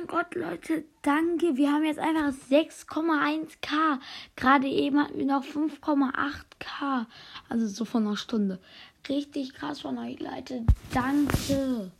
mein Gott, Leute, danke. Wir haben jetzt einfach 6,1k. Gerade eben hatten wir noch 5,8k. Also so von einer Stunde. Richtig krass von euch, Leute. Danke.